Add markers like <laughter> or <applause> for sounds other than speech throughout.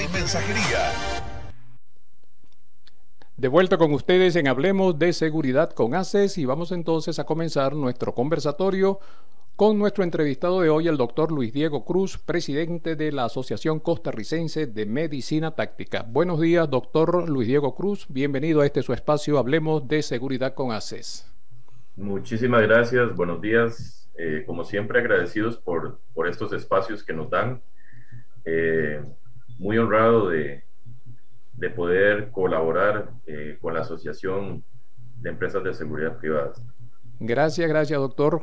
y mensajería. De vuelta con ustedes en Hablemos de Seguridad con ACES y vamos entonces a comenzar nuestro conversatorio con nuestro entrevistado de hoy, el doctor Luis Diego Cruz, presidente de la Asociación Costarricense de Medicina Táctica. Buenos días, doctor Luis Diego Cruz. Bienvenido a este su espacio. Hablemos de Seguridad con ACES. Muchísimas gracias. Buenos días. Eh, como siempre, agradecidos por, por estos espacios que nos dan. Eh, muy honrado de, de poder colaborar eh, con la Asociación de Empresas de Seguridad Privadas. Gracias, gracias, doctor.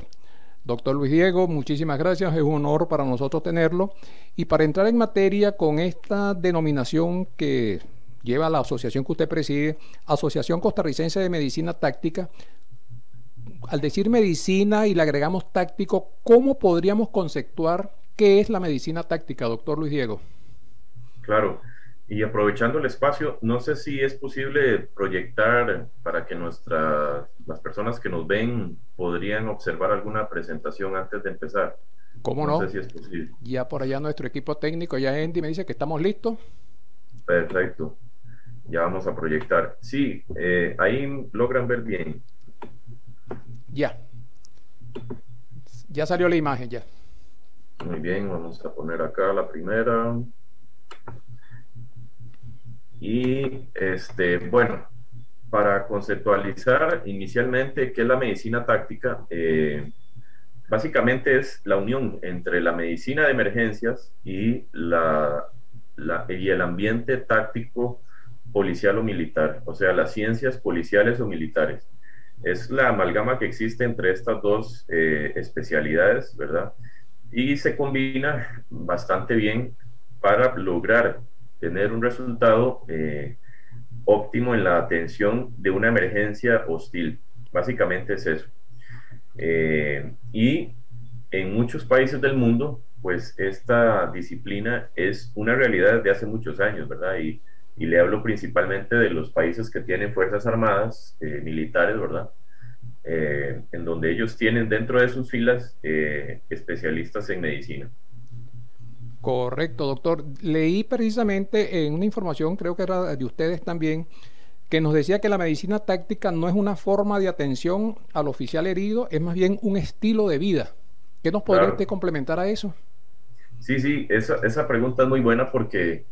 Doctor Luis Diego, muchísimas gracias, es un honor para nosotros tenerlo. Y para entrar en materia con esta denominación que lleva la asociación que usted preside, Asociación Costarricense de Medicina Táctica, al decir medicina y le agregamos táctico, ¿cómo podríamos conceptuar qué es la medicina táctica, doctor Luis Diego? Claro, y aprovechando el espacio, no sé si es posible proyectar para que nuestras, las personas que nos ven podrían observar alguna presentación antes de empezar. ¿Cómo no? no? Sé si es posible. Ya por allá nuestro equipo técnico, ya Andy me dice que estamos listos. Perfecto. Ya vamos a proyectar. Sí, eh, ahí logran ver bien. Ya. Ya salió la imagen, ya. Muy bien, vamos a poner acá la primera. Y este, bueno, para conceptualizar inicialmente qué es la medicina táctica, eh, básicamente es la unión entre la medicina de emergencias y, la, y el ambiente táctico policial o militar, o sea, las ciencias policiales o militares. Es la amalgama que existe entre estas dos eh, especialidades, ¿verdad? Y se combina bastante bien para lograr tener un resultado eh, óptimo en la atención de una emergencia hostil. Básicamente es eso. Eh, y en muchos países del mundo, pues esta disciplina es una realidad desde hace muchos años, ¿verdad? Y, y le hablo principalmente de los países que tienen fuerzas armadas, eh, militares, ¿verdad? en donde ellos tienen dentro de sus filas especialistas en medicina. Correcto, doctor. Leí precisamente en una información, creo que era de ustedes también, que nos decía que la medicina táctica no es una forma de atención al oficial herido, es más bien un estilo de vida. ¿Qué nos podría usted complementar a eso? Sí, sí, esa, esa pregunta es muy buena porque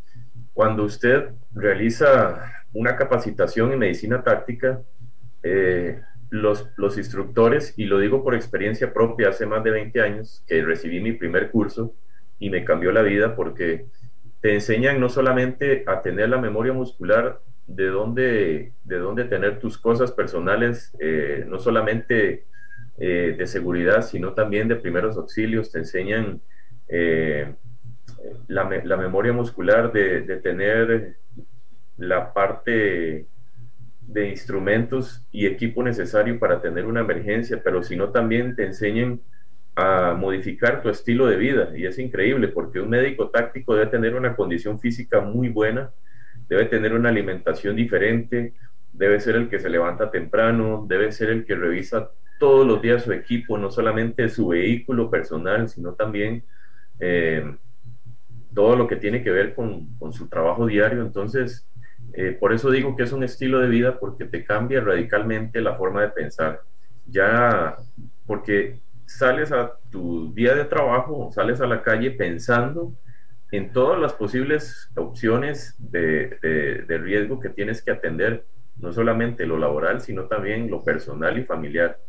cuando usted realiza una capacitación en medicina táctica, eh, los, los, instructores, y lo digo por experiencia propia, hace más de 20 años que recibí mi primer curso, y me cambió la vida porque te enseñan no solamente a tener la memoria muscular de dónde, de dónde tener tus cosas personales, eh, no solamente eh, de seguridad, sino también de primeros auxilios, te enseñan eh, la, la, memoria muscular de, de tener la parte de instrumentos y equipo necesario para tener una emergencia, pero sino también te enseñan a modificar tu estilo de vida. Y es increíble porque un médico táctico debe tener una condición física muy buena, debe tener una alimentación diferente, debe ser el que se levanta temprano, debe ser el que revisa todos los días su equipo, no solamente su vehículo personal, sino también eh, todo lo que tiene que ver con, su trabajo diario. Entonces, eh, por eso digo que es un estilo de vida porque te cambia radicalmente la forma de pensar. Ya, porque sales a tu día de trabajo, sales a la calle pensando en todas las posibles opciones de, riesgo que tienes que atender, no solamente lo laboral, sino también lo personal y familiar.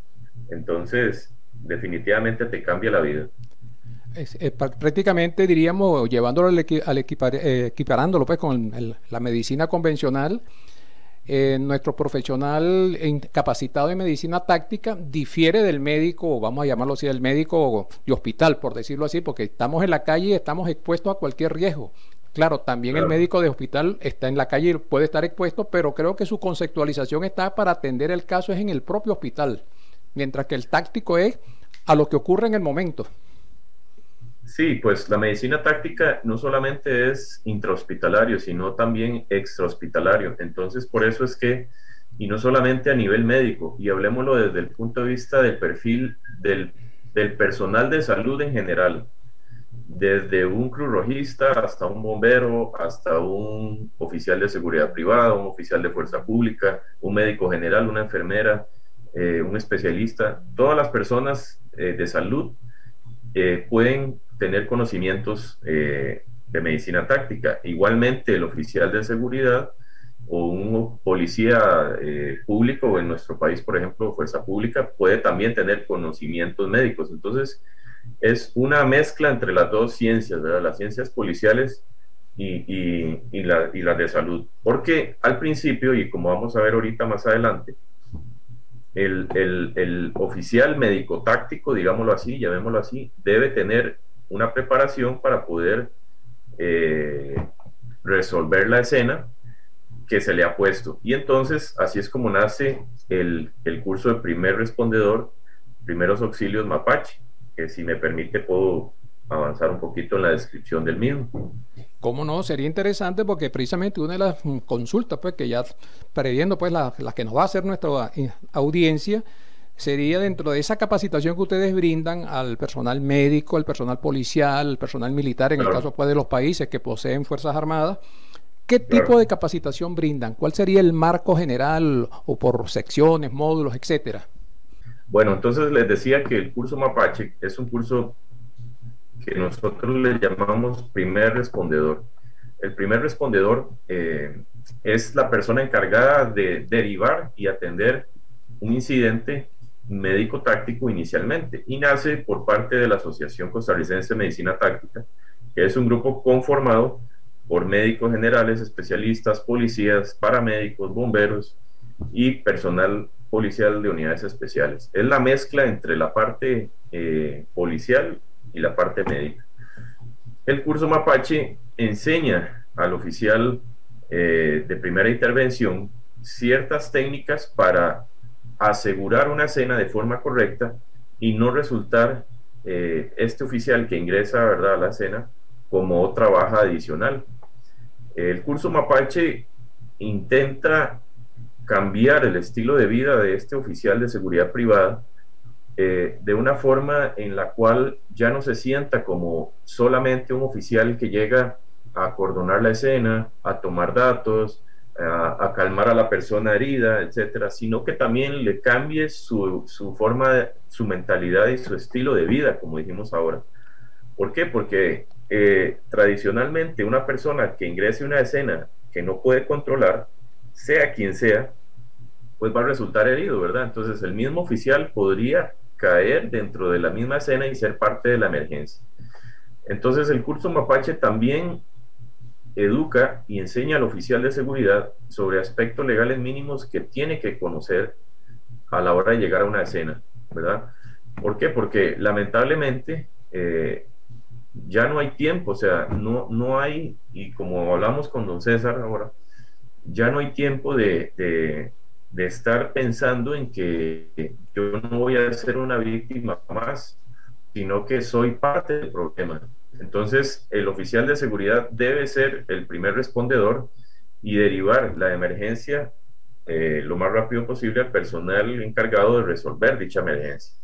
Entonces, definitivamente te cambia la vida. prácticamente diríamos, llevándolo al, eh, equiparándolo pues con la medicina convencional, eh, nuestro profesional capacitado en medicina táctica difiere del médico, vamos a llamarlo así, del médico de hospital, por decirlo así, porque estamos en la calle y estamos expuestos a cualquier riesgo. Claro, también el médico de hospital está en la calle y puede estar expuesto, pero creo que su conceptualización está para atender el caso es en el propio hospital, mientras que el táctico es a lo que ocurre en el momento. Sí, pues la medicina táctica no solamente es intrahospitalario, sino también extrahospitalario. Entonces, por eso es que, y no solamente a nivel médico, y hablemoslo desde el punto de vista del perfil del, personal de salud en general, desde un cruz rojista hasta un bombero, hasta un oficial de seguridad privada, un oficial de fuerza pública, un médico general, una enfermera, eh, un especialista, todas las personas eh, de salud eh, pueden tener conocimientos eh, de medicina táctica. Igualmente, el oficial de seguridad o un policía eh, público, en nuestro país, por ejemplo, fuerza pública, puede también tener conocimientos médicos. Entonces, es una mezcla entre las dos ciencias, ¿verdad? las ciencias policiales y, y, las de salud. Porque al principio, y como vamos a ver ahorita más adelante, el, el, el, oficial médico táctico, digámoslo así, llamémoslo así, debe tener una preparación para poder eh, resolver la escena que se le ha puesto. Y entonces así es como nace el, curso de primer respondedor, primeros auxilios mapache, que si me permite puedo avanzar un poquito en la descripción del mismo. ¿Cómo no? Sería interesante porque precisamente una de las consultas pues, que ya previendo pues la, la que nos va a hacer nuestra audiencia sería dentro de esa capacitación que ustedes brindan al personal médico, al personal policial, al personal militar, en el caso pues, de los países que poseen Fuerzas Armadas, ¿qué tipo de capacitación brindan? ¿Cuál sería el marco general o por secciones, módulos, etcétera? Bueno, entonces les decía que el curso Mapache es un curso que nosotros le llamamos primer respondedor. El primer respondedor eh, es la persona encargada de derivar y atender un incidente médico táctico inicialmente y nace por parte de la Asociación Costarricense de Medicina Táctica, que es un grupo conformado por médicos generales, especialistas, policías, paramédicos, bomberos y personal policial de unidades especiales. Es la mezcla entre la parte eh, policial y la parte médica. El curso Mapache enseña al oficial eh, de primera intervención ciertas técnicas para asegurar una escena de forma correcta y no resultar eh, este oficial que ingresa ¿verdad? a la escena como otra baja adicional. El curso Mapache intenta cambiar el estilo de vida de este oficial de seguridad privada eh, de una forma en la cual ya no se sienta como solamente un oficial que llega a acordonar la escena, a tomar datos, a, calmar a la persona herida, etcétera, sino que también le cambie su, su forma, su mentalidad y su estilo de vida, como dijimos ahora. ¿Por qué? Porque eh, tradicionalmente una persona que ingrese a una escena que no puede controlar, sea quien sea, pues va a resultar herido, ¿verdad? Entonces el mismo oficial podría caer dentro de la misma escena y ser parte de la emergencia. Entonces el curso Mapache también educa y enseña al oficial de seguridad sobre aspectos legales mínimos que tiene que conocer a la hora de llegar a una escena, ¿verdad? ¿Por qué? Porque lamentablemente eh, ya no hay tiempo, o sea, no, no hay, y como hablamos con don César ahora, ya no hay tiempo de, de, de estar pensando en que yo no voy a ser una víctima más, sino que soy parte del problema. Entonces, el oficial de seguridad debe ser el primer respondedor y derivar la emergencia eh, lo más rápido posible al personal encargado de resolver dicha emergencia,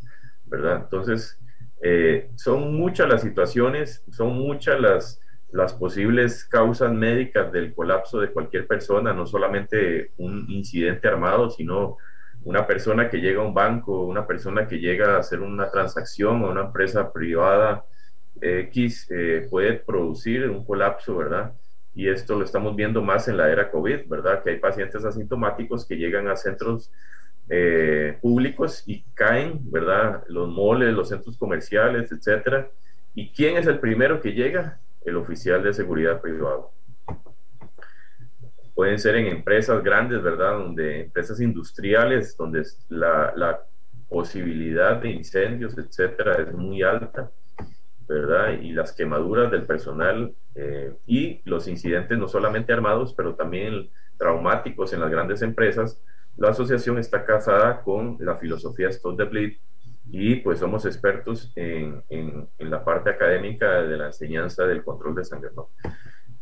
¿verdad? Entonces, eh, son muchas las situaciones, son muchas las, las posibles causas médicas del colapso de cualquier persona, no solamente un incidente armado, sino una persona que llega a un banco, una persona que llega a hacer una transacción a una empresa privada, X eh, puede producir un colapso, ¿verdad? Y esto lo estamos viendo más en la era COVID, ¿verdad? Que hay pacientes asintomáticos que llegan a centros eh, públicos y caen, ¿verdad? Los moles, los centros comerciales, etcétera. ¿Y quién es el primero que llega? El oficial de seguridad privado. pueden ser en empresas grandes, ¿verdad? Donde empresas industriales, donde la, la posibilidad de incendios, etcétera, es muy alta, ¿verdad? Y las quemaduras del personal eh, y los incidentes no solamente armados, pero también traumáticos en las grandes empresas, la asociación está casada con la filosofía Stop the Bleed y pues somos expertos en, en, la parte académica de la enseñanza del control de sangre.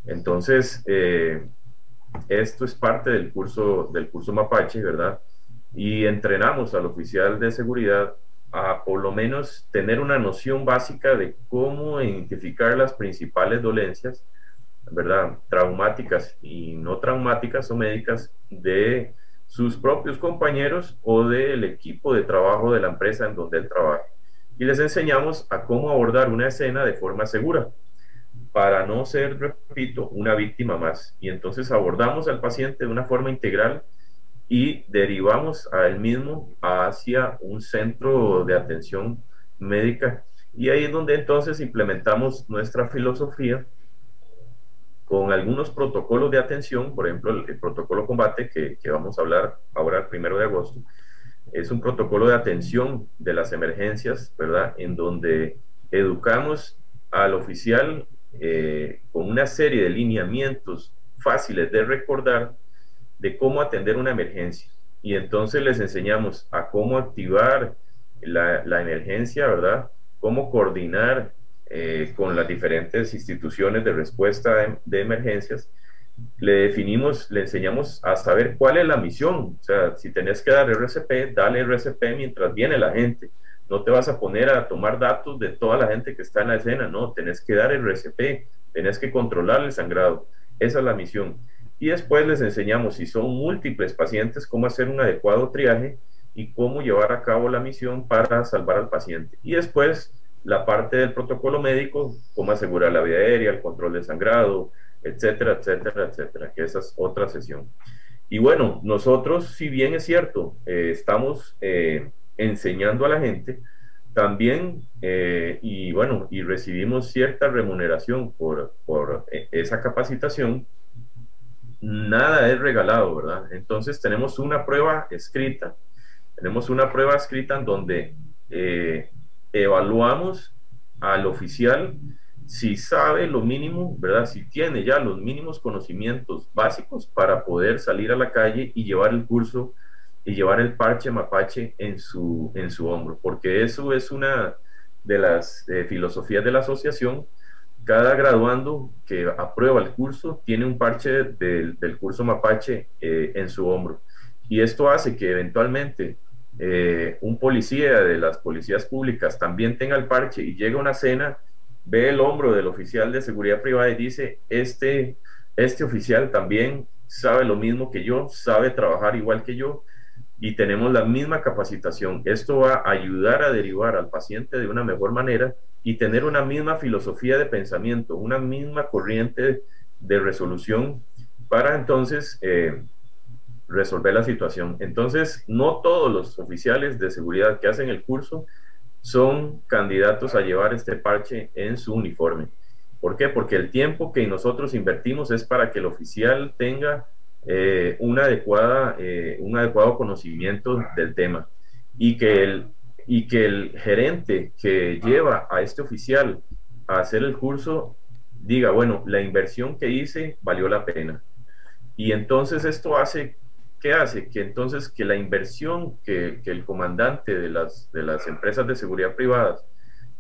Entonces, eh, esto es parte del curso, del curso Mapache, ¿verdad? Y entrenamos al oficial de seguridad a por lo menos tener una noción básica de cómo identificar las principales dolencias, ¿verdad? Traumáticas y no traumáticas o médicas de sus propios compañeros o del equipo de trabajo de la empresa en donde él trabaja. Y les enseñamos a cómo abordar una escena de forma segura para no ser, repito, una víctima más. Y entonces abordamos al paciente de una forma integral y derivamos a él mismo hacia un centro de atención médica. Y ahí es donde entonces implementamos nuestra filosofía con algunos protocolos de atención, por ejemplo, el, protocolo combate que, vamos a hablar ahora el primero de agosto, es un protocolo de atención de las emergencias, ¿verdad? En donde educamos al oficial eh, con una serie de lineamientos fáciles de recordar de cómo atender una emergencia. Y entonces les enseñamos a cómo activar la, la emergencia, ¿verdad? Cómo coordinar eh, con las diferentes instituciones de respuesta de, emergencias, le definimos, le enseñamos a saber cuál es la misión. O sea, si tenés que dar RCP, dale RCP mientras viene la gente. No te vas a poner a tomar datos de toda la gente que está en la escena, no, tenés que dar RCP, tenés que controlar el sangrado. Esa es la misión. Y después les enseñamos, si son múltiples pacientes, cómo hacer un adecuado triaje y cómo llevar a cabo la misión para salvar al paciente. Y después la parte del protocolo médico, cómo asegurar la vía aérea, el control de sangrado, etcétera, etcétera, etcétera, que esa es otra sesión. Y bueno, nosotros, si bien es cierto, eh, estamos eh, enseñando a la gente, también, eh, y bueno, y recibimos cierta remuneración por, por esa capacitación, nada es regalado, ¿verdad? Entonces tenemos una prueba escrita, tenemos una prueba escrita en donde evaluamos al oficial si sabe lo mínimo, ¿verdad? Si tiene ya los mínimos conocimientos básicos para poder salir a la calle y llevar el curso y llevar el parche mapache en su, en su hombro, porque eso es una de las eh, filosofías de la asociación. Cada graduando que aprueba el curso tiene un parche del, curso mapache eh, en su hombro. Y esto hace que eventualmente eh, un policía de las policías públicas también tenga el parche y llega a una cena, ve el hombro del oficial de seguridad privada y dice, este, este oficial también sabe lo mismo que yo, sabe trabajar igual que yo y tenemos la misma capacitación. Esto va a ayudar a derivar al paciente de una mejor manera y tener una misma filosofía de pensamiento, una misma corriente de resolución para entonces... Eh, resolver la situación. Entonces, no todos los oficiales de seguridad que hacen el curso son candidatos a llevar este parche en su uniforme. ¿Por qué? Porque el tiempo que nosotros invertimos es para que el oficial tenga eh, adecuada, eh, un adecuado conocimiento del tema y que, el, y que el gerente que lleva a este oficial a hacer el curso diga, bueno, la inversión que hice valió la pena. Y entonces esto hace ¿qué hace? Que entonces que la inversión que, el comandante de las, de las empresas de seguridad privadas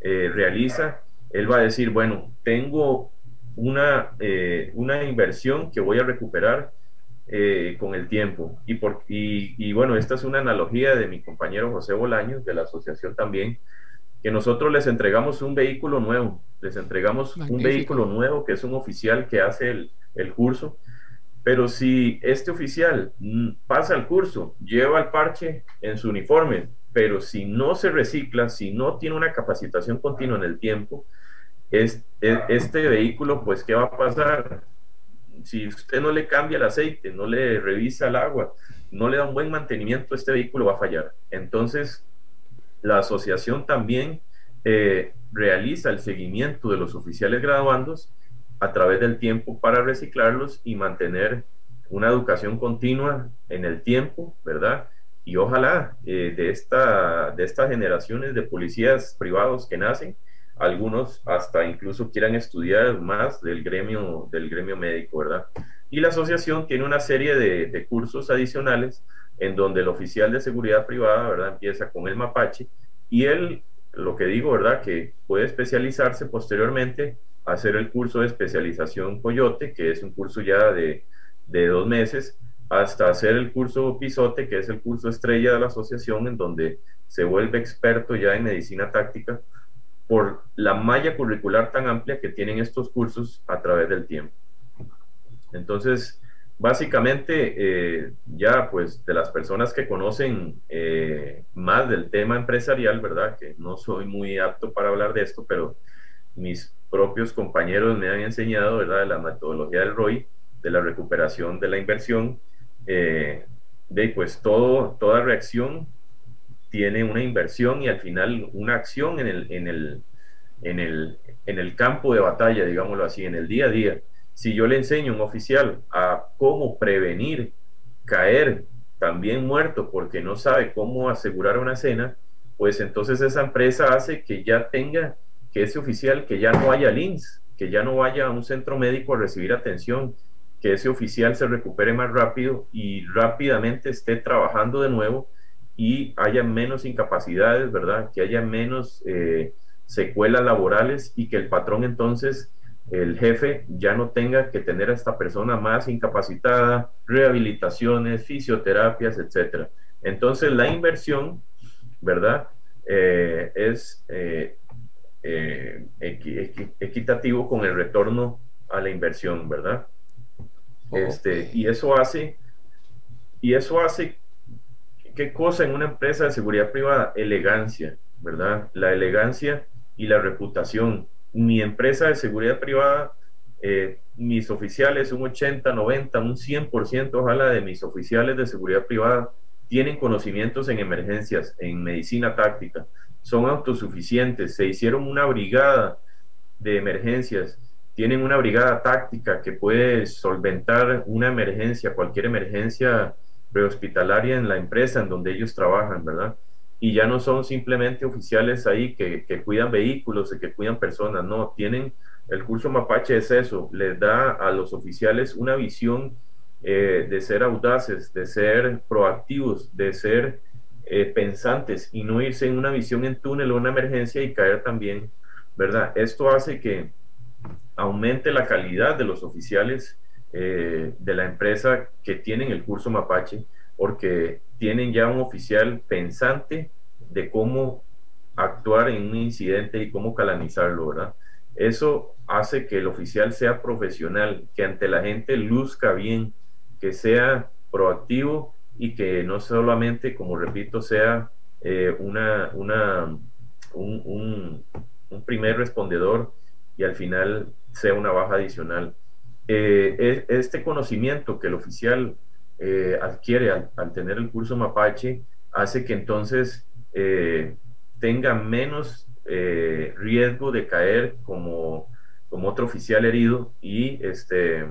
eh, realiza, él va a decir, bueno, tengo una, eh, una inversión que voy a recuperar eh, con el tiempo. Y, por, y, bueno, esta es una analogía de mi compañero José Bolaños, de la asociación también, que nosotros les entregamos un vehículo nuevo, les entregamos un vehículo nuevo que es un oficial que hace el, el curso pero si este oficial mm, pasa el curso, lleva el parche en su uniforme, pero si no se recicla, si no tiene una capacitación continua en el tiempo, es, e, este vehículo, pues, ¿qué va a pasar? Si usted no le cambia el aceite, no le revisa el agua, no le da un buen mantenimiento, este vehículo va a fallar. Entonces, la asociación también eh, realiza el seguimiento de los oficiales graduandos a través del tiempo para reciclarlos y mantener una educación continua en el tiempo, ¿verdad? Y ojalá eh, de, esta, de estas generaciones de policías privados que nacen, algunos hasta incluso quieran estudiar más del gremio, del gremio médico, ¿verdad? Y la asociación tiene una serie de, cursos adicionales en donde el oficial de seguridad privada, ¿verdad? Empieza con el mapache y él, lo que digo, ¿verdad? Que puede especializarse posteriormente, hacer el curso de especialización Coyote, que es un curso ya de, de dos meses, hasta hacer el curso Pisote, que es el curso estrella de la asociación, en donde se vuelve experto ya en medicina táctica por la malla curricular tan amplia que tienen estos cursos a través del tiempo. Entonces, básicamente, eh, ya pues de las personas que conocen eh, más del tema empresarial, ¿verdad? Que no soy muy apto para hablar de esto, pero mis propios compañeros me han enseñado, ¿verdad? De la metodología del ROI, de la recuperación de la inversión. Eh, de pues todo, toda reacción tiene una inversión y al final una acción en el, en el, en el, en el campo de batalla, digámoslo así, en el día a día. Si yo le enseño a un oficial a cómo prevenir caer también muerto porque no sabe cómo asegurar una cena, pues entonces esa empresa hace que ya tenga, que ese oficial, que ya no haya links, que ya no vaya a un centro médico a recibir atención, que ese oficial se recupere más rápido y rápidamente esté trabajando de nuevo y haya menos incapacidades, ¿verdad? Que haya menos eh, secuelas laborales y que el patrón entonces, el jefe, ya no tenga que tener a esta persona más incapacitada, rehabilitaciones, fisioterapias, etcétera. Entonces la inversión, ¿verdad? Eh, es eh, equitativo con el retorno a la inversión, ¿verdad? Este, y eso hace, y eso hace ¿Qué cosa en una empresa de seguridad privada? Elegancia, ¿verdad? La elegancia y la reputación. Mi empresa de seguridad privada, eh, mis oficiales, un 80, 90, un 100%, ojalá, de mis oficiales de seguridad privada tienen conocimientos en emergencias, en medicina táctica, son autosuficientes, se hicieron una brigada de emergencias, tienen una brigada táctica que puede solventar una emergencia, cualquier emergencia prehospitalaria en la empresa en donde ellos trabajan, ¿verdad? Y ya no son simplemente oficiales ahí que, cuidan vehículos y que cuidan personas, no, tienen, el curso Mapache es eso, les da a los oficiales una visión eh, de ser audaces, de ser proactivos, de ser eh, pensantes y no irse en una visión en túnel o una emergencia y caer también, ¿verdad? Esto hace que aumente la calidad de los oficiales eh, de la empresa que tienen el curso Mapache, porque tienen ya un oficial pensante de cómo actuar en un incidente y cómo canalizarlo, ¿verdad? Eso hace que el oficial sea profesional, que ante la gente luzca bien, que sea proactivo y que no solamente, como repito, sea eh, una, un, un primer respondedor y al final sea una baja adicional. Eh, este conocimiento que el oficial eh, adquiere al, tener el curso Mapache hace que entonces eh, tenga menos riesgo de caer como, como otro oficial herido y este,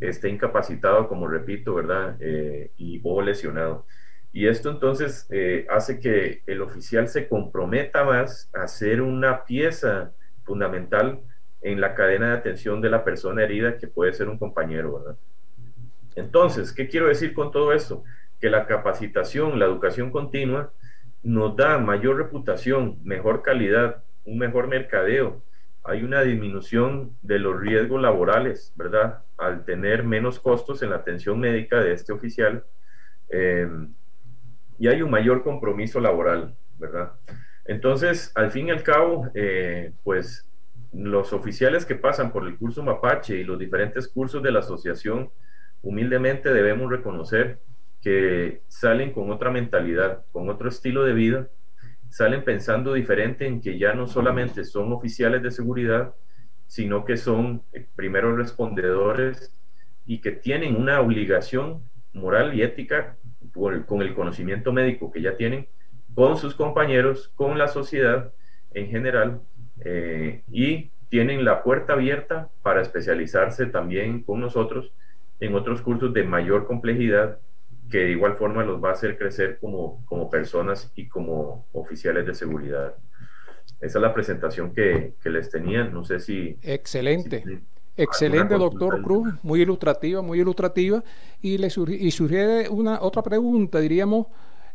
esté incapacitado, como repito, ¿verdad? y, o lesionado. Y esto entonces hace que el oficial se comprometa más a ser una pieza fundamental en la cadena de atención de la persona herida que puede ser un compañero, ¿verdad? Entonces, ¿qué quiero decir con todo esto? Que la capacitación, la educación continua nos da mayor reputación, mejor calidad, un mejor mercadeo. Hay una disminución de los riesgos laborales, ¿verdad? Al tener menos costos en la atención médica de este oficial. Eh, y hay un mayor compromiso laboral, ¿verdad? Entonces, al fin y al cabo, eh, pues los oficiales que pasan por el curso Mapache y los diferentes cursos de la asociación, humildemente debemos reconocer que salen con otra mentalidad, con otro estilo de vida, salen pensando diferente en que ya no solamente son oficiales de seguridad, sino que son eh, primeros respondedores y que tienen una obligación moral y ética con el conocimiento médico que ya tienen con sus compañeros, con la sociedad en general eh, y tienen la puerta abierta para especializarse también con nosotros en otros cursos de mayor complejidad que de igual forma los va a hacer crecer como, como personas y como oficiales de seguridad. Esa es la presentación que, que les tenía. No sé si... Excelente. Excelente, doctor Cruz, muy ilustrativa, muy ilustrativa. Y le y una otra pregunta, diríamos,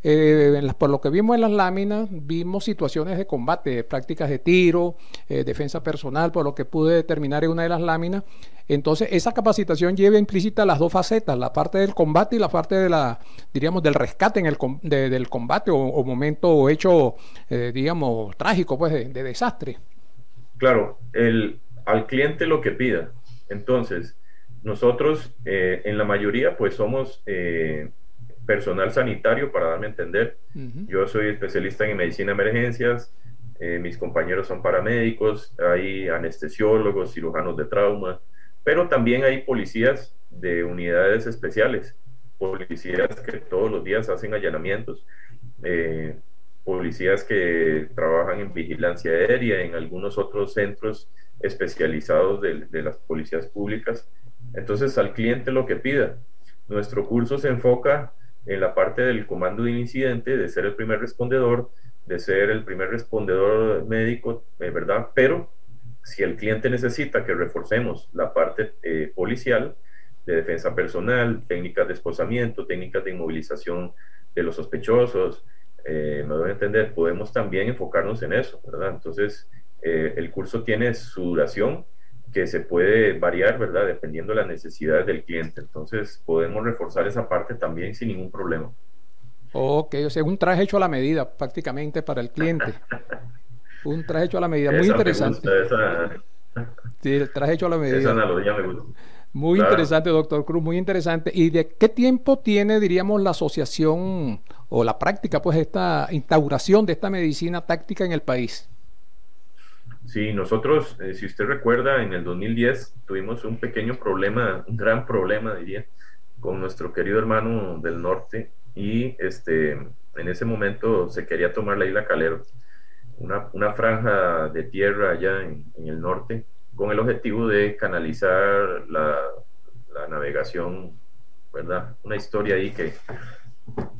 eh, por lo que vimos en las láminas, vimos situaciones de combate, prácticas de tiro, eh, defensa personal, por lo que pude determinar en una de las láminas. Entonces, esa capacitación lleva implícita las dos facetas, la parte del combate y la parte de la, diríamos, del rescate en el del combate o, momento o hecho, eh, digamos, trágico, pues, de, desastre. Claro, el, al cliente lo que pida. Entonces, nosotros en la mayoría, pues, somos personal sanitario, para darme a entender. Yo soy especialista en medicina de emergencias, eh, mis compañeros son paramédicos, hay anestesiólogos, cirujanos de trauma, pero también hay policías de unidades especiales, policías que todos los días hacen allanamientos, eh, policías que trabajan en vigilancia aérea, en algunos otros centros especializados de, de las policías públicas. Entonces, al cliente lo que pida. Nuestro curso se enfoca en la parte del comando de incidente, de ser el primer respondedor, de ser el primer respondedor médico, eh, ¿verdad? Pero si el cliente necesita que reforcemos la parte eh, policial, de defensa personal, técnicas de esposamiento, técnicas de inmovilización de los sospechosos, eh, me doy a entender, podemos también enfocarnos en eso, ¿verdad? Entonces, el curso tiene su duración, que se puede variar, ¿verdad? Dependiendo de las necesidades del cliente. Entonces, podemos reforzar esa parte también sin ningún problema. Ok, o sea, un traje hecho a la medida prácticamente para el cliente. <laughs> un traje hecho a la medida, muy interesante. Sí, el traje hecho a la medida. Esa analogía me gusta. Muy interesante, doctor Cruz, muy interesante. ¿Y de qué tiempo tiene, diríamos, la asociación o la práctica, pues, esta instauración de esta medicina táctica en el país? Sí, nosotros, eh, si usted recuerda, en el 2010 tuvimos un pequeño problema, un gran problema, diría, con nuestro querido hermano del norte y este, en ese momento se quería tomar la isla Calero, una, una franja de tierra allá en, el norte, con el objetivo de canalizar la, la navegación, ¿verdad? Una historia ahí que,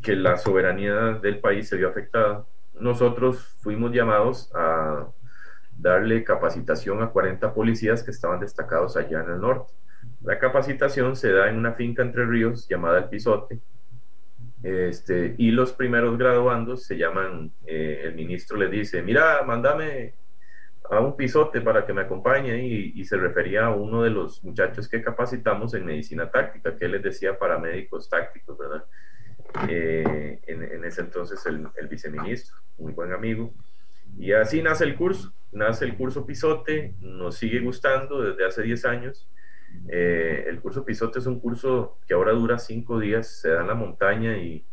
que la soberanía del país se vio afectada. Nosotros fuimos llamados a darle capacitación a 40 policías que estaban destacados allá en el norte. La capacitación se da en una finca entre ríos llamada El Pisote. Este, y los primeros graduandos se llaman, eh, el ministro le dice, mira, mándame a un pisote para que me acompañe y, se refería a uno de los muchachos que capacitamos en medicina táctica, que les decía paramédicos tácticos, ¿verdad? Eh, en, ese entonces el, el viceministro, muy buen amigo. Y así nace el curso nace el curso Pisote, nos sigue gustando desde hace 10 años. Eh, el curso Pisote es un curso que ahora dura 5 días, se da en la montaña y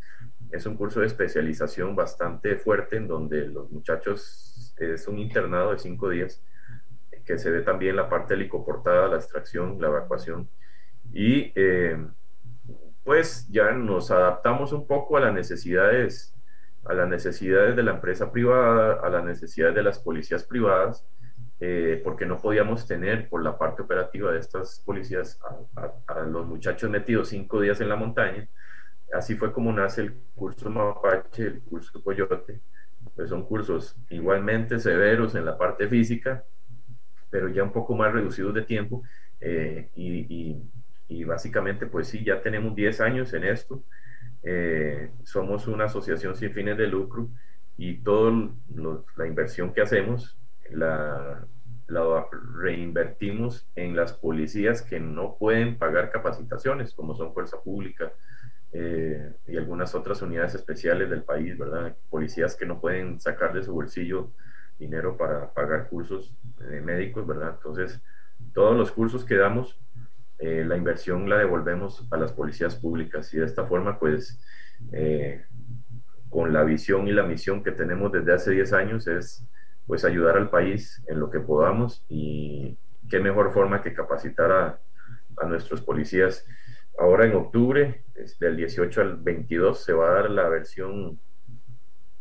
es un curso de especialización bastante fuerte en donde los muchachos es un internado de 5 días que se ve también la parte helicoportada, la extracción, la evacuación. Y eh, pues ya nos adaptamos un poco a las necesidades a las necesidades de la empresa privada, a las necesidades de las policías privadas, eh, porque no podíamos tener por la parte operativa de estas policías a, los muchachos metidos cinco días en la montaña. Así fue como nace el curso Mapache, el curso Coyote. Pues son cursos igualmente severos en la parte física, pero ya un poco más reducidos de tiempo. Eh, y, básicamente, pues sí, ya tenemos 10 años en esto. Eh, somos una asociación sin fines de lucro y toda la inversión que hacemos la, la, reinvertimos en las policías que no pueden pagar capacitaciones, como son Fuerza Pública eh, y algunas otras unidades especiales del país, ¿verdad? Policías que no pueden sacar de su bolsillo dinero para pagar cursos eh, médicos, ¿verdad? Entonces, todos los cursos que damos eh, la inversión la devolvemos a las policías públicas y de esta forma, pues, eh, con la visión y la misión que tenemos desde hace 10 años es, pues, ayudar al país en lo que podamos y qué mejor forma que capacitar a, a nuestros policías. Ahora en octubre, del 18 al 22, se va a dar la versión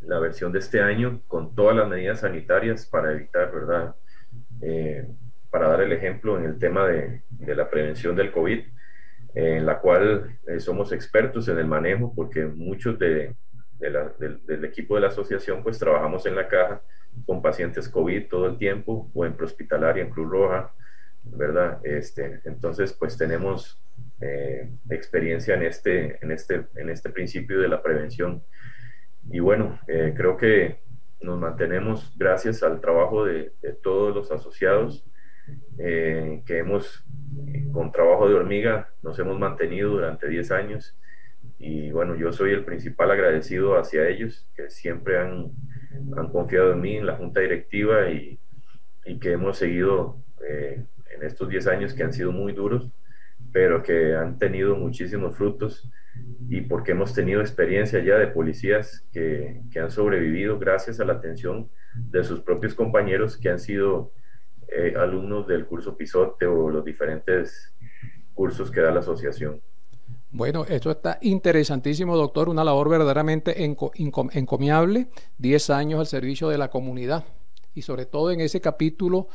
la versión de este año con todas las medidas sanitarias para evitar, ¿verdad? Eh, para dar el ejemplo en el tema de, de la prevención del COVID. en la cual eh, somos expertos en el manejo, porque muchos de, del, equipo de la asociación pues trabajamos en la caja con pacientes COVID todo el tiempo o en prehospitalaria, en Cruz Roja, ¿verdad? Este, entonces pues tenemos eh, experiencia en este, en, este, en este principio de la prevención. Y bueno, eh, creo que nos mantenemos gracias al trabajo de, todos los asociados eh, que hemos, con trabajo de hormiga, nos hemos mantenido durante 10 años. Y bueno, yo soy el principal agradecido hacia ellos, que siempre han, han confiado en mí, en la junta directiva y, y que hemos seguido en estos 10 años que han sido muy duros pero que han tenido muchísimos frutos y porque hemos tenido experiencia ya de policías que, que han sobrevivido gracias a la atención de sus propios compañeros que han sido eh, alumnos del curso Pisote o los diferentes cursos que da la asociación. Bueno, esto está interesantísimo, doctor, una labor verdaderamente encomiable, 10 años al servicio de la comunidad y sobre todo en ese capítulo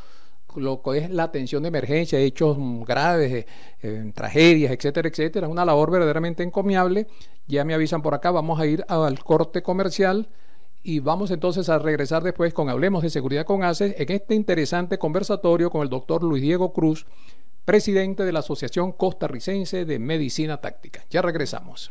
lo que es la atención de emergencia, hechos graves, eh, eh, tragedias, etcétera, etcétera. Una labor verdaderamente encomiable. Ya me avisan por acá, vamos a ir al corte comercial y vamos entonces a regresar después con Hablemos de Seguridad con ACES en este interesante conversatorio con el doctor Luis Diego Cruz, presidente de la Asociación Costarricense de Medicina Táctica. Ya regresamos.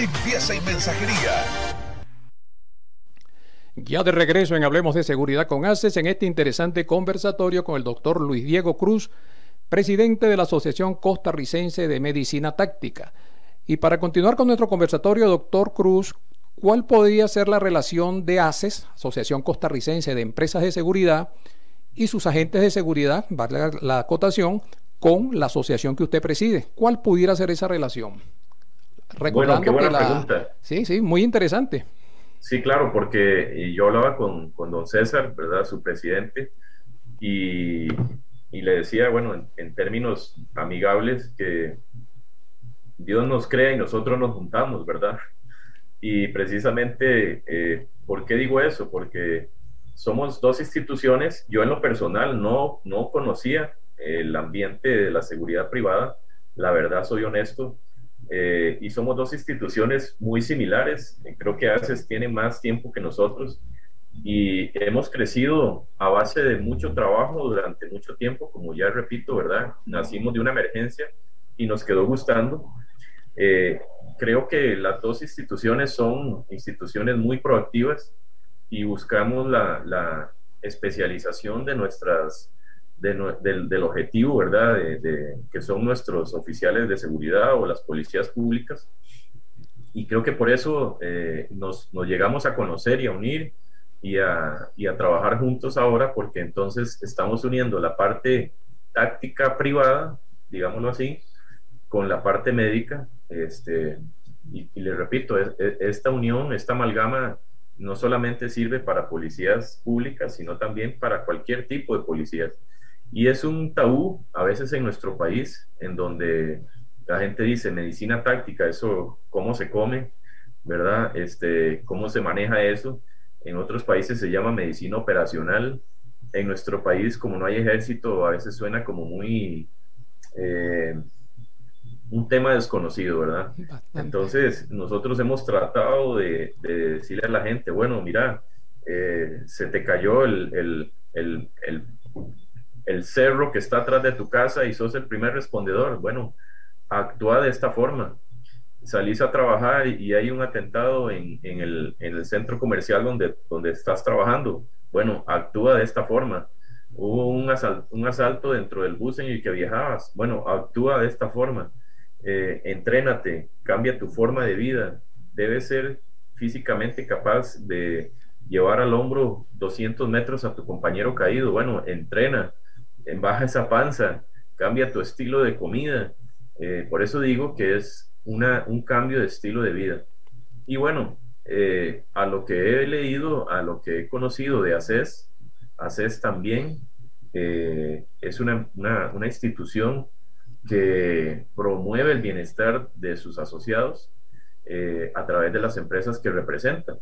limpieza y mensajería. Ya de regreso en Hablemos de Seguridad con ACES en este interesante conversatorio con el doctor Luis Diego Cruz, presidente de la Asociación Costarricense de Medicina Táctica. Y para continuar con nuestro conversatorio, doctor Cruz, ¿cuál podría ser la relación de ACES, Asociación Costarricense de Empresas de Seguridad, y sus agentes de seguridad, vale la acotación, con la asociación que usted preside? ¿Cuál pudiera ser esa relación? Bueno, qué buena pregunta. Sí, sí, muy interesante. Sí, claro, porque yo hablaba con, con don César, ¿verdad? Su presidente, y, y le decía, bueno, en, términos amigables, que Dios nos crea y nosotros nos juntamos, ¿verdad? Y precisamente, eh, ¿por qué digo eso? Porque somos dos instituciones, yo en lo personal no, no conocía el ambiente de la seguridad privada, la verdad soy honesto, eh, y somos dos instituciones muy similares. Creo que ACES tiene más tiempo que nosotros y hemos crecido a base de mucho trabajo durante mucho tiempo, como ya repito, ¿verdad? Nacimos de una emergencia y nos quedó gustando. Eh, creo que las dos instituciones son instituciones muy proactivas y buscamos la, la especialización de nuestras del, objetivo, ¿verdad? Que son nuestros oficiales de seguridad o las policías públicas. Y creo que por eso eh, nos, llegamos a conocer y a unir y a, trabajar juntos ahora, porque entonces estamos uniendo la parte táctica privada, digámoslo así, con la parte médica. Este, y, y le repito, esta unión, esta amalgama, no solamente sirve para policías públicas, sino también para cualquier tipo de policías. Y es un tabú a veces en nuestro país, en donde la gente dice medicina táctica, eso, cómo se come, ¿verdad? Este, cómo se maneja eso. En otros países se llama medicina operacional. En nuestro país, como no hay ejército, a veces suena como muy... Eh, un tema desconocido, ¿verdad? Entonces, nosotros hemos tratado de, decirle a la gente, bueno, mira, eh, se te cayó el, el, el el cerro que está atrás de tu casa y sos el primer respondedor. Bueno, actúa de esta forma. Salís a trabajar y hay un atentado en, el, centro comercial donde, donde estás trabajando. Bueno, actúa de esta forma. Hubo un asalto, dentro del bus en el que viajabas. Bueno, actúa de esta forma. Eh, entrénate, cambia tu forma de vida. Debes ser físicamente capaz de llevar al hombro 200 metros a tu compañero caído. Bueno, entrena, baja esa panza, cambia tu estilo de comida, Eh, por eso digo que es una, un cambio de estilo de vida. Y bueno, eh, a lo que he leído, a lo que he conocido de ACES, ACES también eh, es una, una, una, institución que promueve el bienestar de sus asociados a través de las empresas que representan.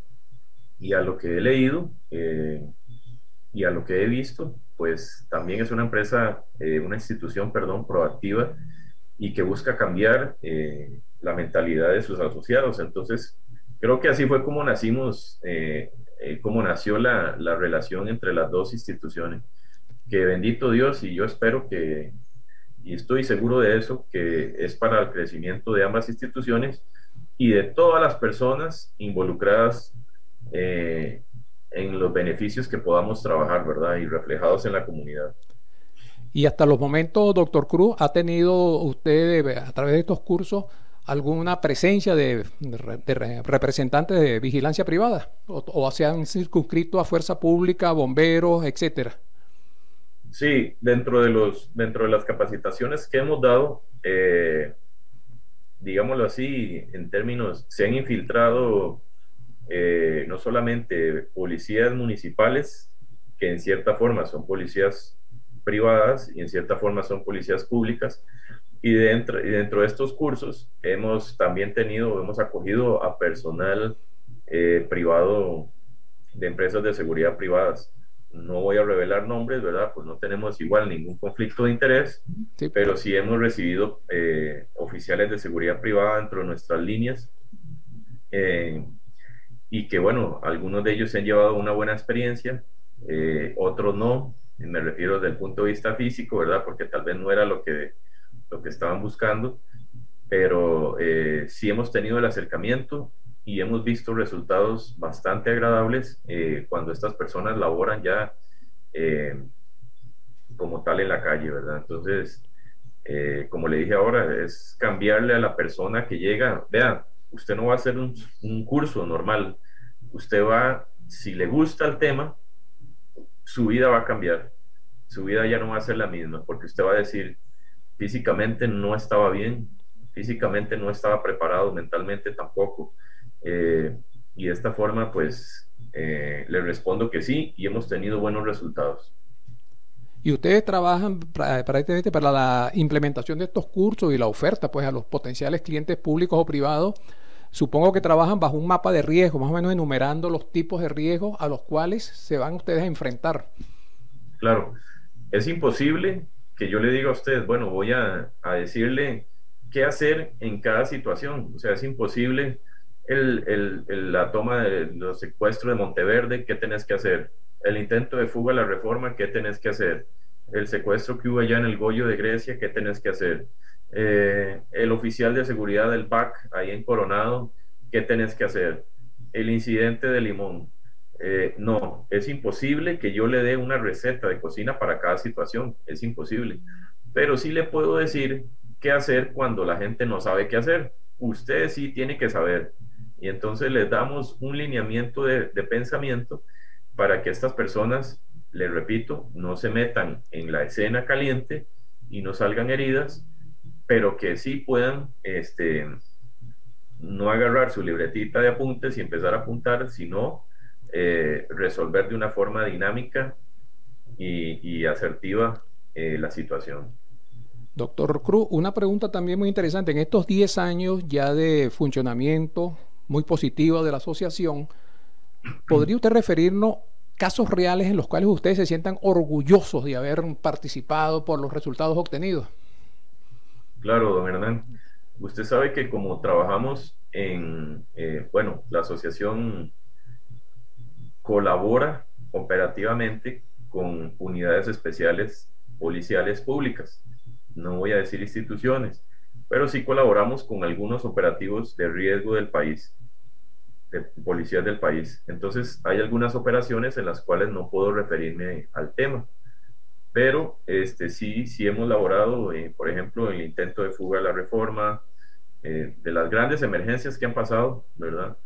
Y a lo que he leído y a lo que he visto, pues también es una empresa, una institución, perdón, proactiva y que busca cambiar eh, la mentalidad de sus asociados. Entonces, creo que así fue como nacimos, eh, eh, como nació la, la, relación entre las dos instituciones. Que bendito Dios, y yo espero que, y estoy seguro de eso, que es para el crecimiento de ambas instituciones y de todas las personas involucradas en los beneficios que podamos trabajar, ¿verdad? Y reflejados en la comunidad. Y hasta los momentos, doctor Cruz, ¿ha tenido usted a través de estos cursos alguna presencia de, representantes de vigilancia privada? ¿O, se han circunscrito a fuerza pública, bomberos, etcétera? Sí, dentro de, los, dentro de las capacitaciones que hemos dado, eh, digámoslo así, en términos, se han infiltrado eh, no solamente policías municipales, que en cierta forma son policías privadas y en cierta forma son policías públicas. Y dentro, y dentro de estos cursos hemos también tenido, hemos acogido a personal eh, privado de empresas de seguridad privadas. No voy a revelar nombres, ¿verdad? Pues no tenemos igual ningún conflicto de interés, pero sí hemos recibido eh, oficiales de seguridad privada dentro de nuestras líneas eh, y que, bueno, algunos de ellos se han llevado una buena experiencia, otros no, me refiero desde el punto de vista físico, ¿verdad? Porque tal vez no era lo que, lo que estaban buscando, pero eh, sí hemos tenido el acercamiento y hemos visto resultados bastante agradables eh, cuando estas personas laboran ya eh, como tal en la calle, ¿verdad? Entonces, como le dije ahora, es cambiarle a la persona que llega, vea, usted no va a hacer un, curso normal, usted va, si le gusta el tema, su vida va a cambiar. Su vida ya no va a ser la misma, porque usted va a decir, físicamente no estaba bien, físicamente no estaba preparado, mentalmente tampoco. Eh, y de esta forma, pues, eh, le respondo que sí, y hemos tenido buenos resultados. Y ustedes trabajan prácticamente para la implementación de estos cursos y la oferta, pues, a los potenciales clientes públicos o privados Supongo que trabajan bajo un mapa de riesgo, más o menos enumerando los tipos de riesgos a los cuales se van ustedes a enfrentar. Claro, es imposible que yo le diga a usted, bueno, voy a, decirle qué hacer en cada situación. O sea, es imposible el, la toma de los secuestros de Monteverde, ¿qué tenés que hacer? El intento de fuga a la reforma, ¿qué tenés que hacer? El secuestro que hubo allá en el Goyo de Grecia, ¿qué tenés que hacer? Eh, el oficial de seguridad del PAC ahí en Coronado, ¿qué tenés que hacer? El incidente de Limón. Eh, no, es imposible que yo le dé una receta de cocina para cada situación, es imposible. Pero sí le puedo decir qué hacer cuando la gente no sabe qué hacer. Usted sí tiene que saber. Y entonces les damos un lineamiento de, de pensamiento para que estas personas, les repito, no se metan en la escena caliente y no salgan heridas pero que sí puedan este, no agarrar su libretita de apuntes y empezar a apuntar, sino eh, resolver de una forma dinámica y, asertiva eh, la situación. Doctor Cruz, una pregunta también muy interesante. En estos 10 años ya de funcionamiento muy positivo de la asociación, ¿podría usted referirnos casos reales en los cuales ustedes se sientan orgullosos de haber participado por los resultados obtenidos? Claro, don Hernán. Usted sabe que como trabajamos en, eh, bueno, la asociación colabora operativamente con unidades especiales policiales públicas. No voy a decir instituciones, pero sí colaboramos con algunos operativos de riesgo del país, de policías del país. Entonces, hay algunas operaciones en las cuales no puedo referirme al tema pero este, sí, sí hemos laborado, eh, por ejemplo, el intento de fuga de la reforma, eh, de las grandes emergencias que han pasado, ¿verdad?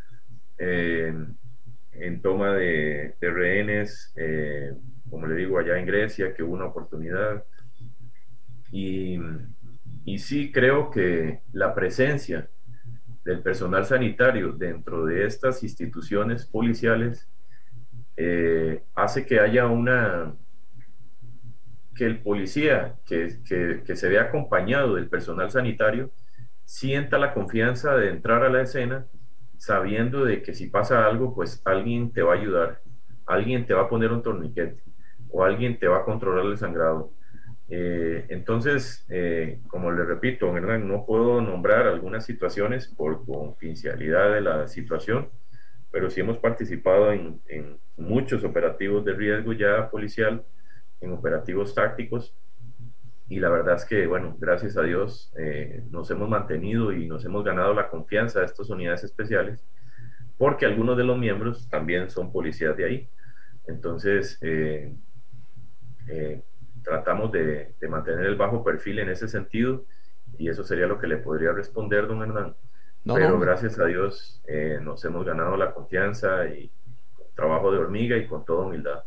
en toma de, de rehenes, eh, como le digo, allá en Grecia, que hubo una oportunidad. Y, y sí creo que la presencia del personal sanitario dentro de estas instituciones policiales eh, hace que haya una, que el policía que, que, se vea acompañado del personal sanitario sienta la confianza de entrar a la escena sabiendo de que si pasa algo, pues alguien te va a ayudar, alguien te va a poner un torniquete o alguien te va a controlar el sangrado. Eh, entonces, eh, como le repito, no puedo nombrar algunas situaciones por confidencialidad de la situación, pero sí hemos participado en, en muchos operativos de riesgo ya policial, en operativos tácticos, y la verdad es que, bueno, gracias a Dios eh, nos hemos mantenido y nos hemos ganado la confianza de estas unidades especiales, porque algunos de los miembros también son policías de ahí. Entonces, eh, eh, tratamos de, mantener el bajo perfil en ese sentido y eso sería lo que le podría responder, don Hernán. Pero gracias a Dios nos hemos ganado la confianza y trabajo de hormiga y con toda humildad.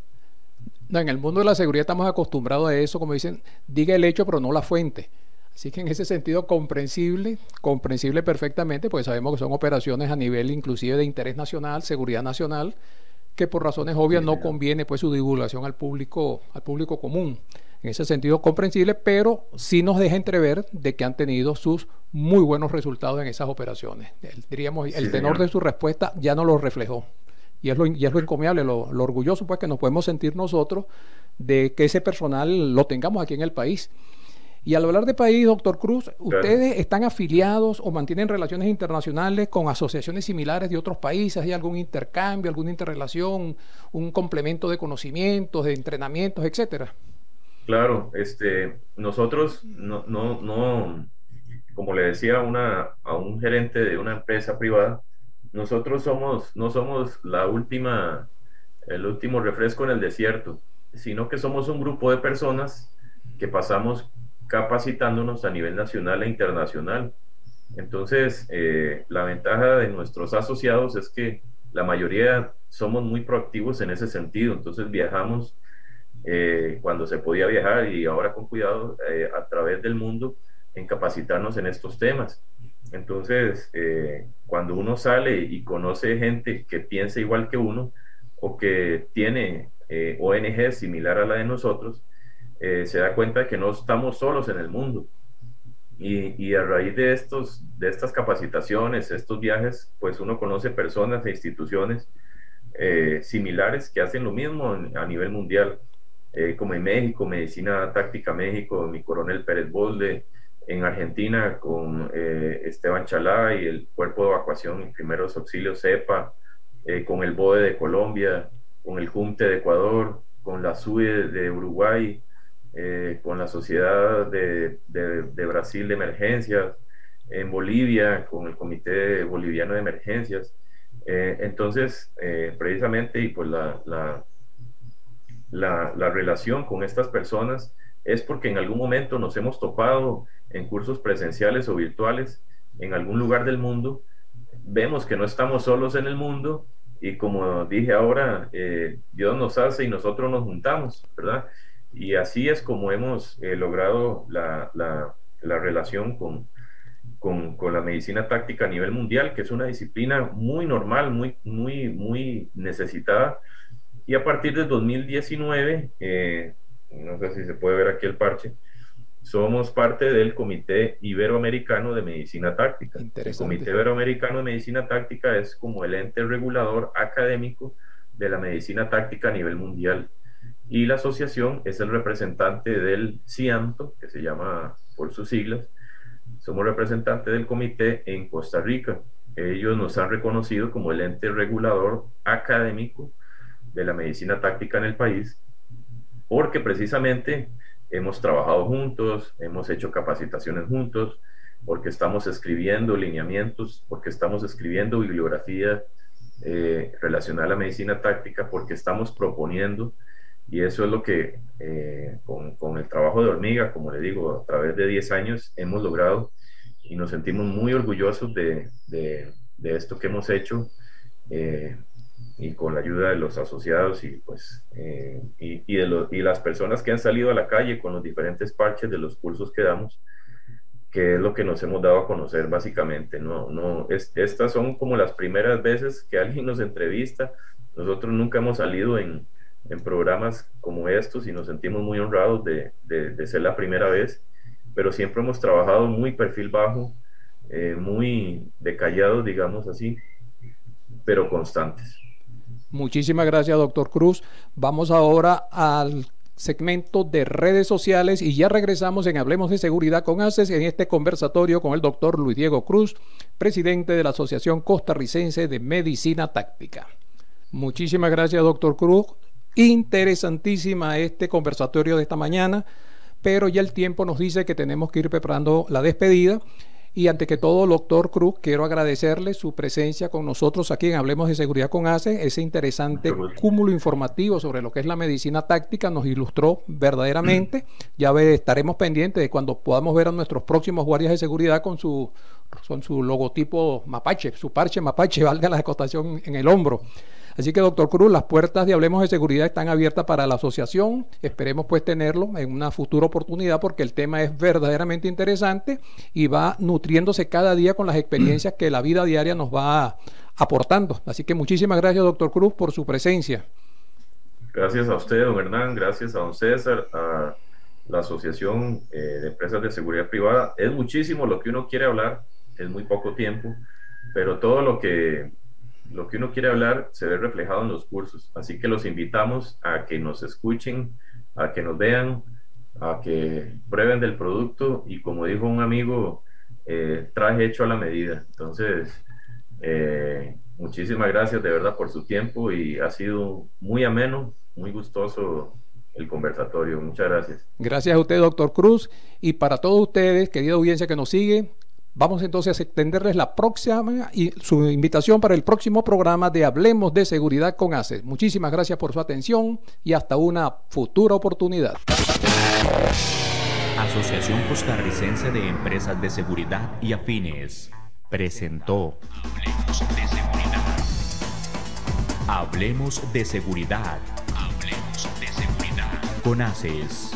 No, en el mundo de la seguridad estamos acostumbrados a eso, como dicen, diga el hecho pero no la fuente. Así que en ese sentido comprensible, comprensible perfectamente, pues sabemos que son operaciones a nivel inclusive de interés nacional, seguridad nacional, que por razones obvias no conviene pues su divulgación al público, al público común. En ese sentido comprensible, pero sí nos deja entrever de que han tenido sus muy buenos resultados en esas operaciones. diríamos, el tenor de su respuesta ya no lo reflejó. Y es lo, y es lo encomiable, lo, orgulloso pues que nos podemos sentir nosotros de que ese personal lo tengamos aquí en el país. Y al hablar de país, doctor Cruz, ¿ustedes están afiliados o mantienen relaciones internacionales con asociaciones similares de otros países? ¿Hay algún intercambio, alguna interrelación, un complemento de conocimientos, de entrenamientos, etcétera? Claro, este, nosotros no, no, no como le decía una, a un gerente de una empresa privada, nosotros somos, no somos la última, el último refresco en el desierto, sino que somos un grupo de personas que pasamos capacitándonos a nivel nacional e internacional. Entonces, eh, la ventaja de nuestros asociados es que la mayoría somos muy proactivos en ese sentido. Entonces, viajamos eh, cuando se podía viajar y ahora con cuidado eh, a través del mundo en capacitarnos en estos temas. Entonces, cuando uno sale y conoce gente que piensa igual que uno o que tiene ONG similar a la de nosotros, eh, se da cuenta de que no estamos solos en el mundo. Y, a raíz de, estos, de estas capacitaciones, estos viajes, pues uno conoce personas e instituciones similares que hacen lo mismo a nivel mundial, como en México, Medicina Táctica México, mi coronel Pérez Bolde, en Argentina con eh, Esteban Chalá y el Cuerpo de Evacuación y Primeros Auxilios CEPA, eh, con el BODE de Colombia, con el CUMTE de Ecuador, con la SUE de Uruguay, eh, con la Sociedad de, de, Brasil de Emergencias, en Bolivia, con el Comité Boliviano de Emergencias. entonces, precisamente, y pues la, la, la, la relación con estas personas es porque en algún momento nos hemos topado en cursos presenciales o virtuales en algún lugar del mundo, vemos que no estamos solos en el mundo y como dije ahora, eh, Dios nos hace y nosotros nos juntamos, ¿verdad? Y así es como hemos eh, logrado la, la, la relación con, con, con, la medicina táctica a nivel mundial, que es una disciplina muy normal, muy, muy, muy necesitada. Y a partir de 2019, eh, no sé si se puede ver aquí el parche, somos parte del Comité Iberoamericano de Medicina Táctica. El Comité Iberoamericano de Medicina Táctica es como el ente regulador académico de la medicina táctica a nivel mundial. Y la asociación es el representante del CIANTO, que se llama por sus siglas. Somos representantes del comité en Costa Rica. Ellos nos han reconocido como el ente regulador académico de la medicina táctica en el país, porque precisamente hemos trabajado juntos, hemos hecho capacitaciones juntos, porque estamos escribiendo lineamientos, porque estamos escribiendo bibliografía eh, relacionada a la medicina táctica, porque estamos proponiendo, y eso es lo que eh, con, el trabajo de hormiga, como le digo, a través de 10 años hemos logrado y nos sentimos muy orgullosos de, de, esto que hemos hecho. Eh, y con la ayuda de los asociados y pues eh, y, de y las personas que han salido a la calle con los diferentes parches de los cursos que damos que es lo que nos hemos dado a conocer básicamente. No, no, es, estas son como las primeras veces que alguien nos entrevista. Nosotros nunca hemos salido en, en programas como estos y nos sentimos muy honrados de, de, ser la primera vez, pero siempre hemos trabajado muy perfil bajo, eh, muy decallados, digamos así, pero constantes. Muchísimas gracias, doctor Cruz. Vamos ahora al segmento de redes sociales y ya regresamos en Hablemos de Seguridad con ACES en este conversatorio con el doctor Luis Diego Cruz, presidente de la Asociación Costarricense de Medicina Táctica. Muchísimas gracias, doctor Cruz. Interesantísima este conversatorio de esta mañana, pero ya el tiempo nos dice que tenemos que ir preparando la despedida. Y ante que todo, doctor Cruz, quiero agradecerle su presencia con nosotros aquí en Hablemos de Seguridad con ACE. Ese interesante cúmulo informativo sobre lo que es la medicina táctica nos ilustró verdaderamente. <clears throat> Ya ve, estaremos pendientes de cuando podamos ver a nuestros próximos guardias de seguridad con su, con su logotipo mapache, su parche mapache, <laughs> valga la acotación en el hombro. Así que, doctor Cruz, las puertas de Hablemos de Seguridad están abiertas para la asociación. Esperemos pues tenerlo en una futura oportunidad porque el tema es verdaderamente interesante y va nutriéndose cada día con las experiencias que la vida diaria nos va aportando. Así que muchísimas gracias, doctor Cruz, por su presencia. Gracias a usted, don Hernán, gracias a don César, a la Asociación eh, de Empresas de Seguridad Privada. Es muchísimo lo que uno quiere hablar, es muy poco tiempo, pero todo lo que lo que uno quiere hablar se ve reflejado en los cursos. Así que los invitamos a que nos escuchen, a que nos vean, a que prueben del producto y como dijo un amigo, eh, traje hecho a la medida. Entonces, eh, muchísimas gracias de verdad por su tiempo y ha sido muy ameno, muy gustoso el conversatorio. Muchas gracias. Gracias a usted, doctor Cruz. Y para todos ustedes, querida audiencia que nos sigue, Vamos entonces a extenderles la próxima y su invitación para el próximo programa de Hablemos de Seguridad con ACES. Muchísimas gracias por su atención y hasta una futura oportunidad. Asociación Costarricense de Empresas de Seguridad y Afines presentó Hablemos de Seguridad. Hablemos de Seguridad. Hablemos de Seguridad. Con ACES.